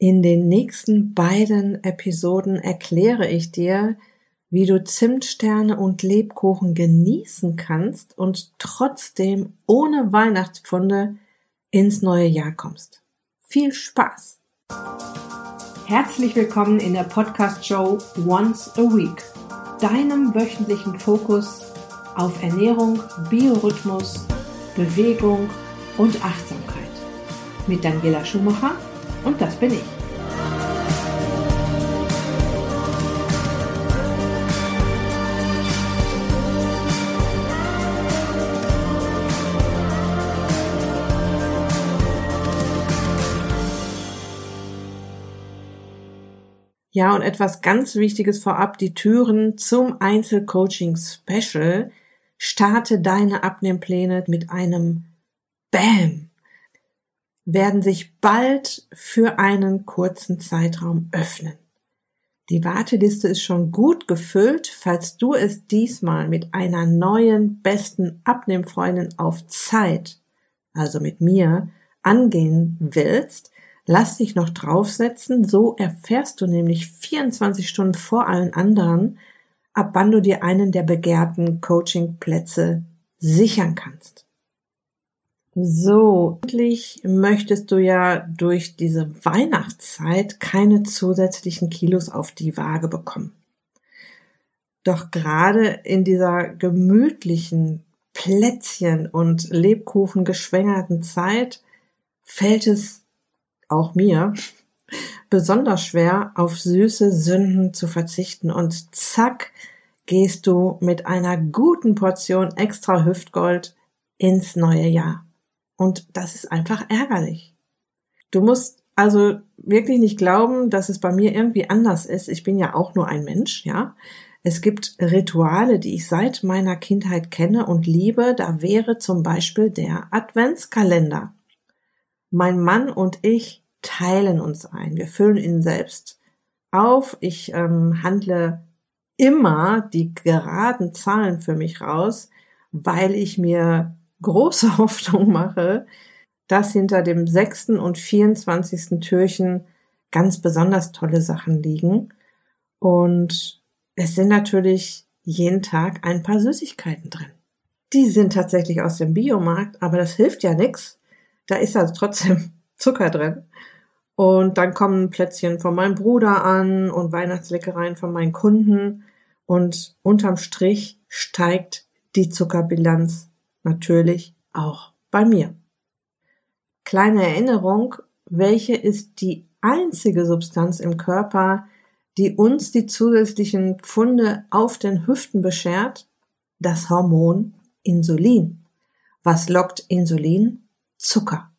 In den nächsten beiden Episoden erkläre ich dir, wie du Zimtsterne und Lebkuchen genießen kannst und trotzdem ohne Weihnachtspfunde ins neue Jahr kommst. Viel Spaß! Herzlich willkommen in der Podcast-Show Once a Week, deinem wöchentlichen Fokus auf Ernährung, Biorhythmus, Bewegung und Achtsamkeit. Mit Daniela Schumacher und das bin ich. Ja, und etwas ganz Wichtiges vorab, die Türen zum Einzelcoaching Special. Starte deine Abnehmpläne mit einem Bam. Werden sich bald für einen kurzen Zeitraum öffnen. Die Warteliste ist schon gut gefüllt. Falls du es diesmal mit einer neuen besten Abnehmfreundin auf Zeit, also mit mir, angehen willst, Lass dich noch draufsetzen, so erfährst du nämlich 24 Stunden vor allen anderen, ab wann du dir einen der begehrten Coachingplätze sichern kannst. So, endlich möchtest du ja durch diese Weihnachtszeit keine zusätzlichen Kilos auf die Waage bekommen. Doch gerade in dieser gemütlichen Plätzchen und Lebkuchen geschwängerten Zeit fällt es auch mir, besonders schwer, auf süße Sünden zu verzichten und zack, gehst du mit einer guten Portion extra Hüftgold ins neue Jahr. Und das ist einfach ärgerlich. Du musst also wirklich nicht glauben, dass es bei mir irgendwie anders ist. Ich bin ja auch nur ein Mensch, ja. Es gibt Rituale, die ich seit meiner Kindheit kenne und liebe. Da wäre zum Beispiel der Adventskalender. Mein Mann und ich teilen uns ein. Wir füllen ihn selbst auf. Ich ähm, handle immer die geraden Zahlen für mich raus, weil ich mir große Hoffnung mache, dass hinter dem sechsten und 24. Türchen ganz besonders tolle Sachen liegen. Und es sind natürlich jeden Tag ein paar Süßigkeiten drin. Die sind tatsächlich aus dem Biomarkt, aber das hilft ja nichts. Da ist also trotzdem Zucker drin. Und dann kommen Plätzchen von meinem Bruder an und Weihnachtsleckereien von meinen Kunden. Und unterm Strich steigt die Zuckerbilanz natürlich auch bei mir. Kleine Erinnerung, welche ist die einzige Substanz im Körper, die uns die zusätzlichen Pfunde auf den Hüften beschert? Das Hormon Insulin. Was lockt Insulin? Zucker.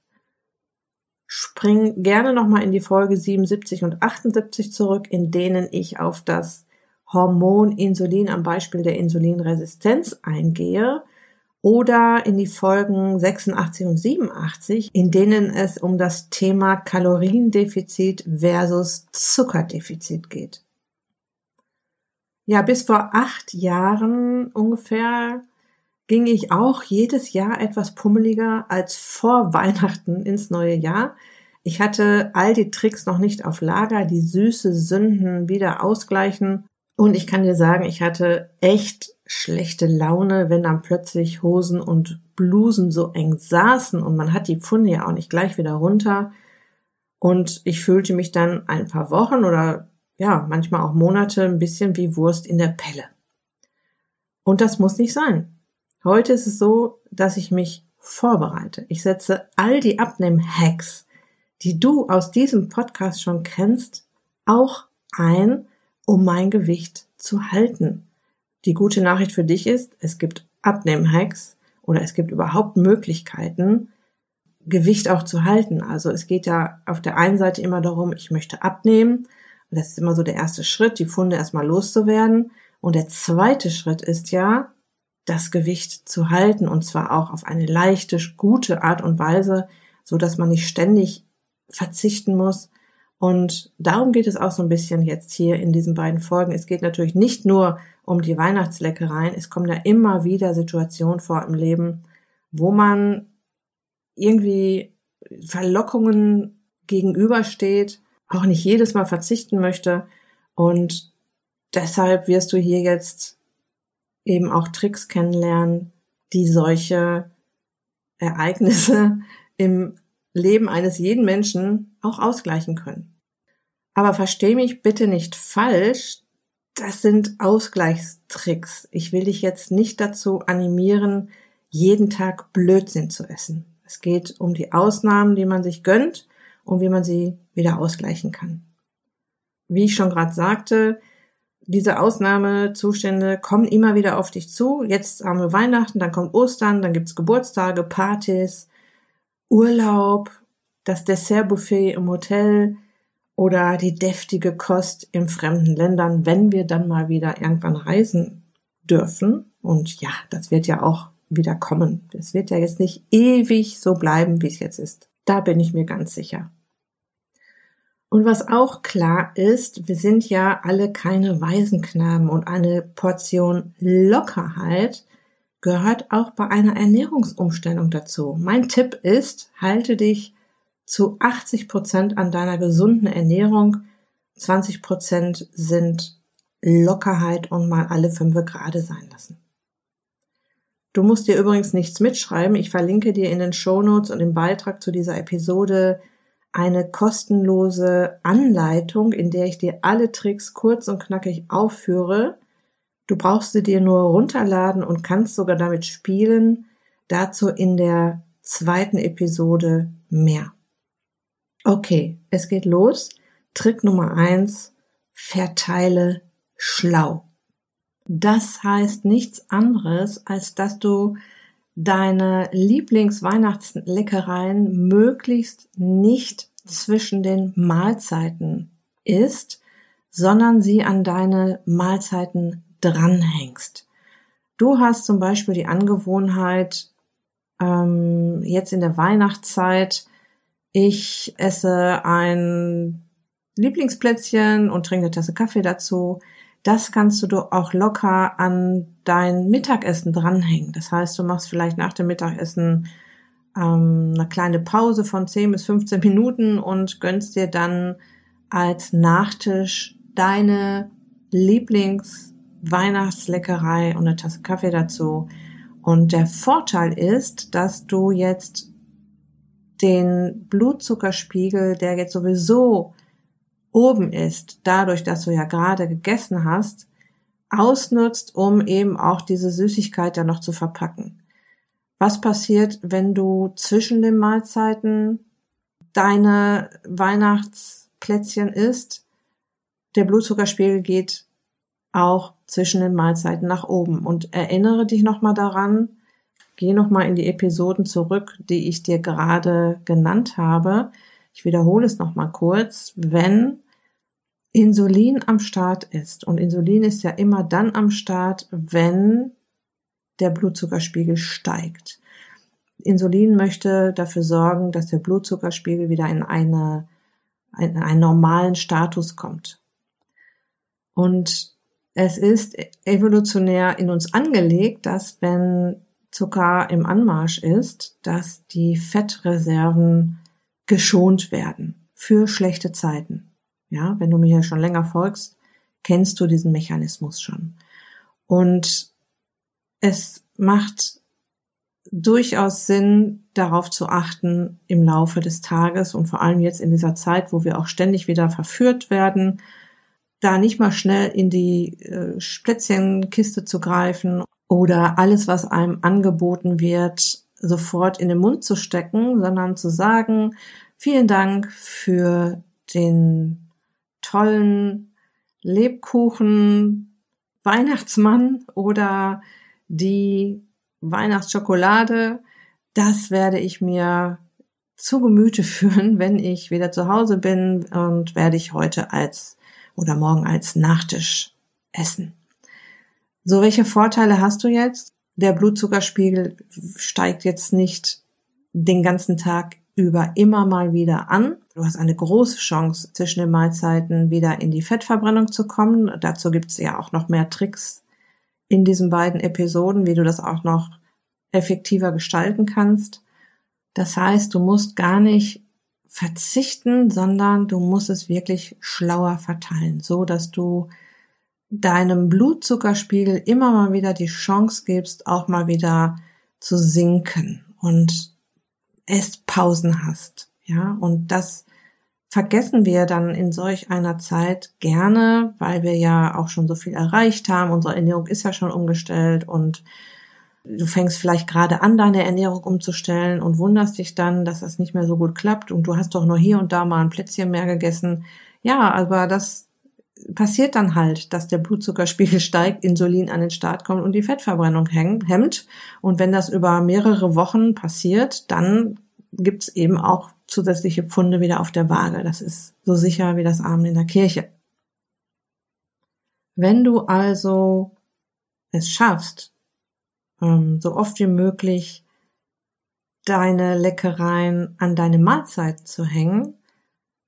Spring gerne nochmal in die Folge 77 und 78 zurück, in denen ich auf das Hormon Insulin am Beispiel der Insulinresistenz eingehe oder in die Folgen 86 und 87, in denen es um das Thema Kaloriendefizit versus Zuckerdefizit geht. Ja, bis vor acht Jahren ungefähr ging ich auch jedes Jahr etwas pummeliger als vor Weihnachten ins neue Jahr. Ich hatte all die Tricks noch nicht auf Lager, die süße Sünden wieder ausgleichen. Und ich kann dir sagen, ich hatte echt schlechte Laune, wenn dann plötzlich Hosen und Blusen so eng saßen und man hat die Pfunde ja auch nicht gleich wieder runter. Und ich fühlte mich dann ein paar Wochen oder ja, manchmal auch Monate ein bisschen wie Wurst in der Pelle. Und das muss nicht sein. Heute ist es so, dass ich mich vorbereite. Ich setze all die Abnehm-Hacks, die du aus diesem Podcast schon kennst, auch ein, um mein Gewicht zu halten. Die gute Nachricht für dich ist, es gibt Abnehm-Hacks oder es gibt überhaupt Möglichkeiten, Gewicht auch zu halten. Also es geht ja auf der einen Seite immer darum, ich möchte abnehmen. Das ist immer so der erste Schritt, die Funde erstmal loszuwerden. Und der zweite Schritt ist ja, das Gewicht zu halten und zwar auch auf eine leichte, gute Art und Weise, so dass man nicht ständig verzichten muss. Und darum geht es auch so ein bisschen jetzt hier in diesen beiden Folgen. Es geht natürlich nicht nur um die Weihnachtsleckereien. Es kommen ja immer wieder Situationen vor im Leben, wo man irgendwie Verlockungen gegenübersteht auch nicht jedes Mal verzichten möchte. Und deshalb wirst du hier jetzt eben auch Tricks kennenlernen, die solche Ereignisse im Leben eines jeden Menschen auch ausgleichen können. Aber versteh mich bitte nicht falsch, das sind Ausgleichstricks. Ich will dich jetzt nicht dazu animieren, jeden Tag Blödsinn zu essen. Es geht um die Ausnahmen, die man sich gönnt und wie man sie wieder ausgleichen kann. Wie ich schon gerade sagte, diese Ausnahmezustände kommen immer wieder auf dich zu. Jetzt haben wir Weihnachten, dann kommt Ostern, dann gibt's Geburtstage, Partys, Urlaub, das Dessertbuffet im Hotel oder die deftige Kost in fremden Ländern, wenn wir dann mal wieder irgendwann reisen dürfen. Und ja, das wird ja auch wieder kommen. Es wird ja jetzt nicht ewig so bleiben, wie es jetzt ist. Da bin ich mir ganz sicher. Und was auch klar ist, wir sind ja alle keine Waisenknaben und eine Portion Lockerheit gehört auch bei einer Ernährungsumstellung dazu. Mein Tipp ist, halte dich zu 80 Prozent an deiner gesunden Ernährung. 20 Prozent sind Lockerheit und mal alle fünf Grade sein lassen. Du musst dir übrigens nichts mitschreiben. Ich verlinke dir in den Shownotes und im Beitrag zu dieser Episode eine kostenlose Anleitung, in der ich dir alle Tricks kurz und knackig aufführe. Du brauchst sie dir nur runterladen und kannst sogar damit spielen. Dazu in der zweiten Episode mehr. Okay, es geht los. Trick Nummer eins: Verteile schlau. Das heißt nichts anderes, als dass du deine Lieblingsweihnachtsleckereien möglichst nicht zwischen den Mahlzeiten isst, sondern sie an deine Mahlzeiten dranhängst. Du hast zum Beispiel die Angewohnheit, ähm, jetzt in der Weihnachtszeit, ich esse ein Lieblingsplätzchen und trinke eine Tasse Kaffee dazu das kannst du auch locker an dein Mittagessen dranhängen. Das heißt, du machst vielleicht nach dem Mittagessen ähm, eine kleine Pause von 10 bis 15 Minuten und gönnst dir dann als Nachtisch deine Lieblingsweihnachtsleckerei und eine Tasse Kaffee dazu. Und der Vorteil ist, dass du jetzt den Blutzuckerspiegel, der jetzt sowieso oben ist, dadurch, dass du ja gerade gegessen hast, ausnutzt, um eben auch diese Süßigkeit dann noch zu verpacken. Was passiert, wenn du zwischen den Mahlzeiten deine Weihnachtsplätzchen isst? Der Blutzuckerspiegel geht auch zwischen den Mahlzeiten nach oben. Und erinnere dich nochmal daran, geh nochmal in die Episoden zurück, die ich dir gerade genannt habe. Ich wiederhole es nochmal kurz. Wenn Insulin am Start ist, und Insulin ist ja immer dann am Start, wenn der Blutzuckerspiegel steigt. Insulin möchte dafür sorgen, dass der Blutzuckerspiegel wieder in eine, in einen normalen Status kommt. Und es ist evolutionär in uns angelegt, dass wenn Zucker im Anmarsch ist, dass die Fettreserven geschont werden für schlechte Zeiten. Ja, wenn du mir hier schon länger folgst, kennst du diesen Mechanismus schon. Und es macht durchaus Sinn, darauf zu achten im Laufe des Tages und vor allem jetzt in dieser Zeit, wo wir auch ständig wieder verführt werden, da nicht mal schnell in die äh, Plätzchenkiste zu greifen oder alles, was einem angeboten wird, sofort in den Mund zu stecken, sondern zu sagen, vielen Dank für den tollen Lebkuchen Weihnachtsmann oder die Weihnachtsschokolade, das werde ich mir zu Gemüte führen, wenn ich wieder zu Hause bin und werde ich heute als oder morgen als Nachtisch essen. So, welche Vorteile hast du jetzt? Der Blutzuckerspiegel steigt jetzt nicht den ganzen Tag über immer mal wieder an. Du hast eine große Chance, zwischen den Mahlzeiten wieder in die Fettverbrennung zu kommen. Dazu gibt es ja auch noch mehr Tricks in diesen beiden Episoden, wie du das auch noch effektiver gestalten kannst. Das heißt, du musst gar nicht verzichten, sondern du musst es wirklich schlauer verteilen, so dass du deinem Blutzuckerspiegel immer mal wieder die Chance gibst, auch mal wieder zu sinken und Esspausen hast. Ja, und das vergessen wir dann in solch einer Zeit gerne, weil wir ja auch schon so viel erreicht haben. Unsere Ernährung ist ja schon umgestellt und du fängst vielleicht gerade an, deine Ernährung umzustellen und wunderst dich dann, dass das nicht mehr so gut klappt und du hast doch nur hier und da mal ein Plätzchen mehr gegessen. Ja, aber das passiert dann halt, dass der Blutzuckerspiegel steigt, Insulin an den Start kommt und die Fettverbrennung hemmt. Und wenn das über mehrere Wochen passiert, dann gibt's eben auch zusätzliche Pfunde wieder auf der Waage. Das ist so sicher wie das Abend in der Kirche. Wenn du also es schaffst, ähm, so oft wie möglich deine Leckereien an deine Mahlzeit zu hängen,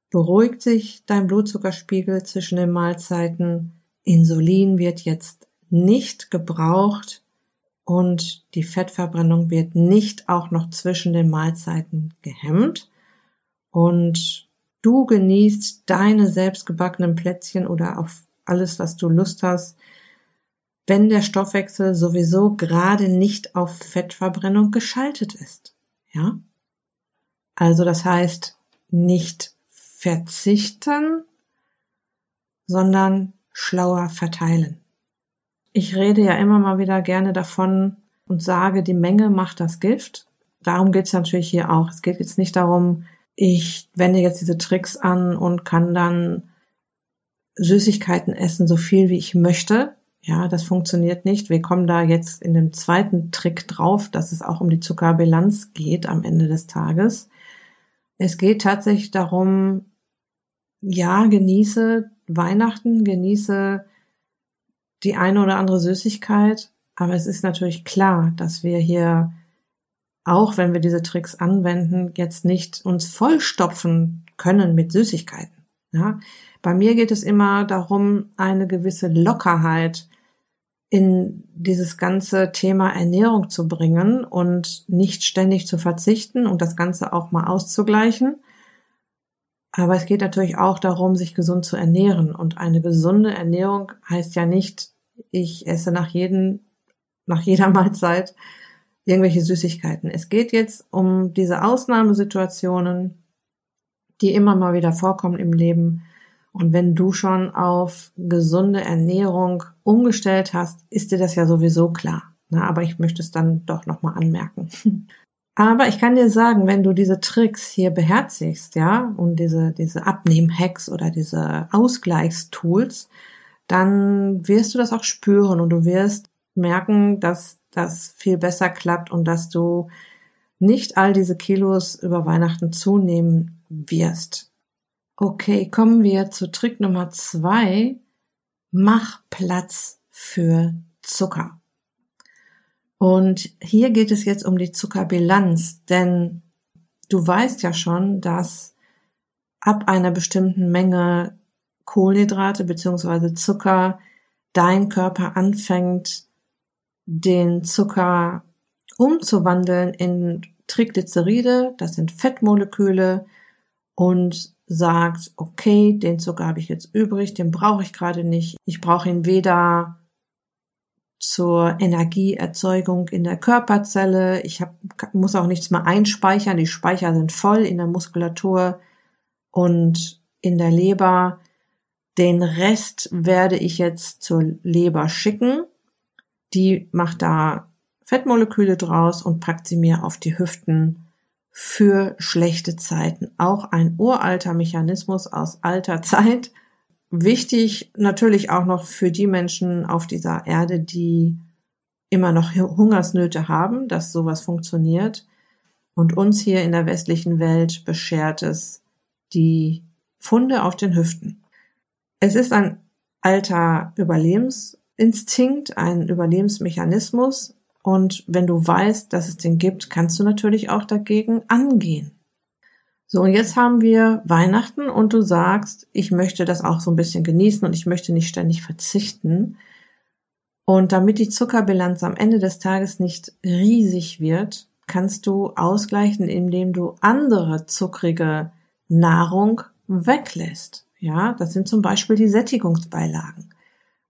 beruhigt sich dein Blutzuckerspiegel zwischen den Mahlzeiten, Insulin wird jetzt nicht gebraucht und die Fettverbrennung wird nicht auch noch zwischen den Mahlzeiten gehemmt. Und du genießt deine selbstgebackenen Plätzchen oder auf alles, was du Lust hast, wenn der Stoffwechsel sowieso gerade nicht auf Fettverbrennung geschaltet ist. Ja? Also das heißt nicht verzichten, sondern schlauer verteilen. Ich rede ja immer mal wieder gerne davon und sage, die Menge macht das Gift. Darum geht es natürlich hier auch. Es geht jetzt nicht darum, ich wende jetzt diese Tricks an und kann dann Süßigkeiten essen, so viel wie ich möchte. Ja, das funktioniert nicht. Wir kommen da jetzt in dem zweiten Trick drauf, dass es auch um die Zuckerbilanz geht am Ende des Tages. Es geht tatsächlich darum, ja, genieße Weihnachten, genieße die eine oder andere Süßigkeit, aber es ist natürlich klar, dass wir hier, auch wenn wir diese Tricks anwenden, jetzt nicht uns vollstopfen können mit Süßigkeiten. Ja, bei mir geht es immer darum, eine gewisse Lockerheit in dieses ganze Thema Ernährung zu bringen und nicht ständig zu verzichten und das Ganze auch mal auszugleichen. Aber es geht natürlich auch darum, sich gesund zu ernähren. Und eine gesunde Ernährung heißt ja nicht, ich esse nach jedem, nach jeder Mahlzeit irgendwelche Süßigkeiten. Es geht jetzt um diese Ausnahmesituationen, die immer mal wieder vorkommen im Leben, und wenn du schon auf gesunde Ernährung umgestellt hast, ist dir das ja sowieso klar. Na, aber ich möchte es dann doch nochmal anmerken. Aber ich kann dir sagen, wenn du diese Tricks hier beherzigst, ja, und diese, diese Abnehm-Hacks oder diese Ausgleichstools, dann wirst du das auch spüren und du wirst merken, dass das viel besser klappt und dass du nicht all diese Kilos über Weihnachten zunehmen wirst. Okay, kommen wir zu Trick Nummer zwei. Mach Platz für Zucker. Und hier geht es jetzt um die Zuckerbilanz, denn du weißt ja schon, dass ab einer bestimmten Menge Kohlenhydrate bzw. Zucker dein Körper anfängt, den Zucker umzuwandeln in Triglyceride, das sind Fettmoleküle, und sagt, okay, den Zucker habe ich jetzt übrig, den brauche ich gerade nicht. Ich brauche ihn weder zur Energieerzeugung in der Körperzelle. Ich hab, muss auch nichts mehr einspeichern. Die Speicher sind voll in der Muskulatur und in der Leber. Den Rest werde ich jetzt zur Leber schicken. Die macht da Fettmoleküle draus und packt sie mir auf die Hüften für schlechte Zeiten. Auch ein uralter Mechanismus aus alter Zeit. Wichtig natürlich auch noch für die Menschen auf dieser Erde, die immer noch Hungersnöte haben, dass sowas funktioniert. Und uns hier in der westlichen Welt beschert es die Funde auf den Hüften. Es ist ein alter Überlebensinstinkt, ein Überlebensmechanismus, und wenn du weißt, dass es den gibt, kannst du natürlich auch dagegen angehen. So, und jetzt haben wir Weihnachten und du sagst, ich möchte das auch so ein bisschen genießen und ich möchte nicht ständig verzichten. Und damit die Zuckerbilanz am Ende des Tages nicht riesig wird, kannst du ausgleichen, indem du andere zuckrige Nahrung weglässt. Ja, das sind zum Beispiel die Sättigungsbeilagen.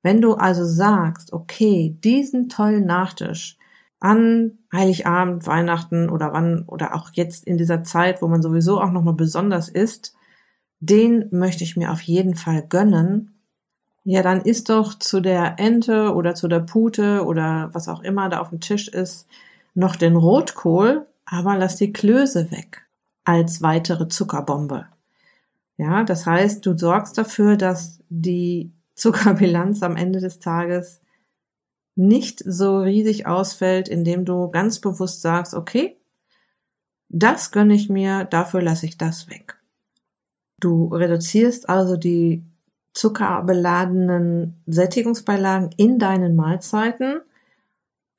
Wenn du also sagst, okay, diesen tollen Nachtisch an Heiligabend, Weihnachten oder wann oder auch jetzt in dieser Zeit, wo man sowieso auch nochmal besonders isst, den möchte ich mir auf jeden Fall gönnen. Ja, dann isst doch zu der Ente oder zu der Pute oder was auch immer da auf dem Tisch ist, noch den Rotkohl, aber lass die Klöße weg als weitere Zuckerbombe. Ja, das heißt, du sorgst dafür, dass die Zuckerbilanz am Ende des Tages nicht so riesig ausfällt, indem du ganz bewusst sagst, okay, das gönne ich mir, dafür lasse ich das weg. Du reduzierst also die zuckerbeladenen Sättigungsbeilagen in deinen Mahlzeiten,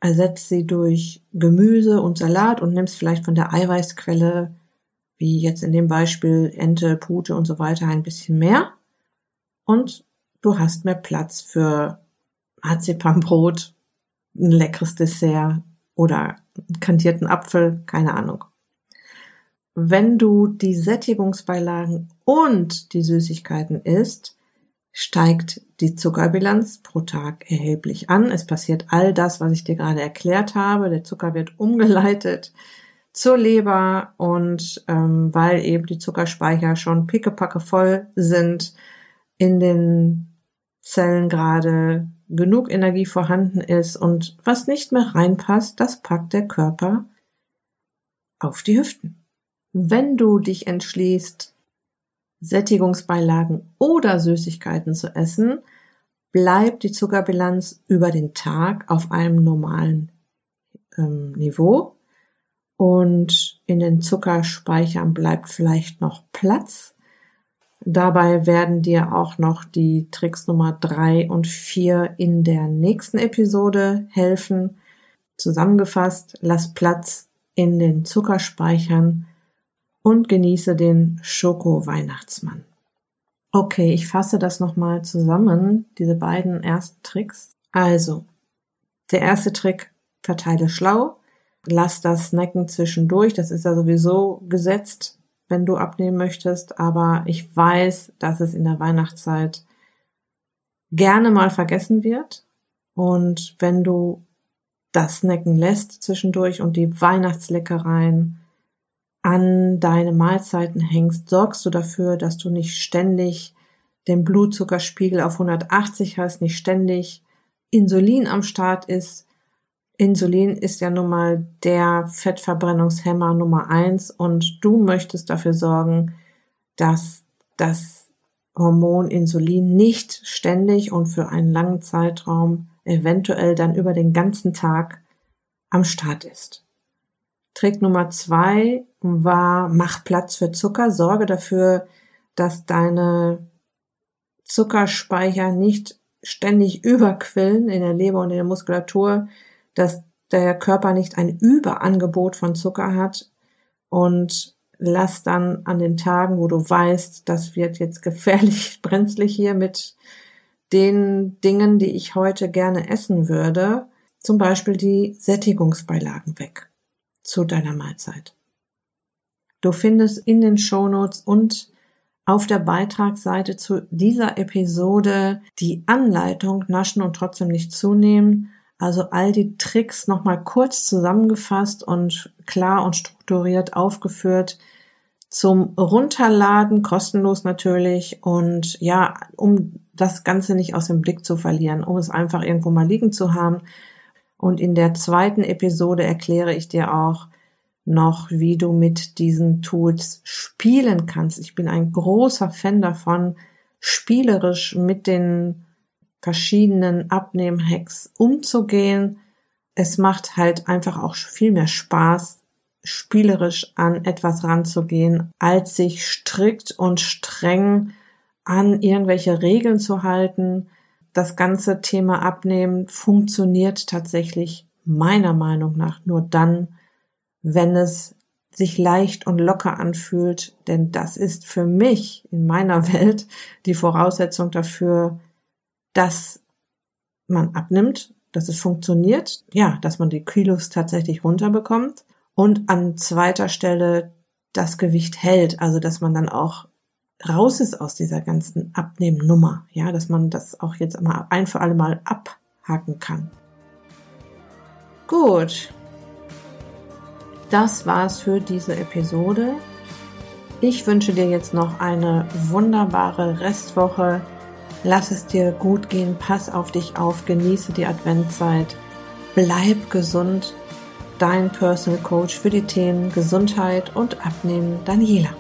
ersetzt sie durch Gemüse und Salat und nimmst vielleicht von der Eiweißquelle, wie jetzt in dem Beispiel Ente, Pute und so weiter, ein bisschen mehr. Und du hast mehr Platz für Marzipanbrot, ein leckeres Dessert oder kantierten Apfel, keine Ahnung. Wenn du die Sättigungsbeilagen und die Süßigkeiten isst, steigt die Zuckerbilanz pro Tag erheblich an. Es passiert all das, was ich dir gerade erklärt habe. Der Zucker wird umgeleitet zur Leber und ähm, weil eben die Zuckerspeicher schon pickepacke voll sind, in den Zellen gerade genug Energie vorhanden ist und was nicht mehr reinpasst, das packt der Körper auf die Hüften. Wenn du dich entschließt, Sättigungsbeilagen oder Süßigkeiten zu essen, bleibt die Zuckerbilanz über den Tag auf einem normalen ähm, Niveau und in den Zuckerspeichern bleibt vielleicht noch Platz. Dabei werden dir auch noch die Tricks Nummer drei und vier in der nächsten Episode helfen. Zusammengefasst, lass Platz in den Zuckerspeichern und genieße den Schoko-Weihnachtsmann. Okay, ich fasse das nochmal zusammen, diese beiden ersten Tricks. Also, der erste Trick, verteile schlau, lass das Snacken zwischendurch, das ist ja sowieso gesetzt, wenn du abnehmen möchtest, aber ich weiß, dass es in der Weihnachtszeit gerne mal vergessen wird und wenn du das Snacken lässt zwischendurch und die Weihnachtsleckereien an deine Mahlzeiten hängst, sorgst du dafür, dass du nicht ständig den Blutzuckerspiegel auf 180 hast, nicht ständig Insulin am Start ist. Insulin ist ja nun mal der Fettverbrennungshemmer Nummer eins und du möchtest dafür sorgen, dass das Hormon Insulin nicht ständig und für einen langen Zeitraum, eventuell dann über den ganzen Tag am Start ist. Trick Nummer zwei war, mach Platz für Zucker, sorge dafür, dass deine Zuckerspeicher nicht ständig überquillen in der Leber und in der Muskulatur, dass der Körper nicht ein Überangebot von Zucker hat und lass dann an den Tagen, wo du weißt, das wird jetzt gefährlich brenzlig hier mit den Dingen, die ich heute gerne essen würde, zum Beispiel die Sättigungsbeilagen weg zu deiner Mahlzeit. Du findest in den Shownotes und auf der Beitragsseite zu dieser Episode die Anleitung Naschen und trotzdem nicht zunehmen. Also all die Tricks nochmal kurz zusammengefasst und klar und strukturiert aufgeführt zum Runterladen, kostenlos natürlich und ja, um das Ganze nicht aus dem Blick zu verlieren, um es einfach irgendwo mal liegen zu haben, und in der zweiten Episode erkläre ich dir auch noch, wie du mit diesen Tools spielen kannst. Ich bin ein großer Fan davon, spielerisch mit den verschiedenen Abnehmhacks umzugehen. Es macht halt einfach auch viel mehr Spaß, spielerisch an etwas ranzugehen, als sich strikt und streng an irgendwelche Regeln zu halten das ganze Thema Abnehmen funktioniert tatsächlich meiner Meinung nach nur dann, wenn es sich leicht und locker anfühlt, denn das ist für mich in meiner Welt die Voraussetzung dafür, dass man abnimmt, dass es funktioniert, ja, dass man die Kilos tatsächlich runterbekommt und an zweiter Stelle das Gewicht hält, also dass man dann auch raus ist aus dieser ganzen Abnehmnummer, ja, dass man das auch jetzt mal ein für alle Mal abhaken kann. Gut. Das war's für diese Episode. Ich wünsche dir jetzt noch eine wunderbare Restwoche. Lass es dir gut gehen, pass auf dich auf, genieße die Adventzeit, bleib gesund. Dein Personal Coach für die Themen Gesundheit und Abnehmen, Daniela.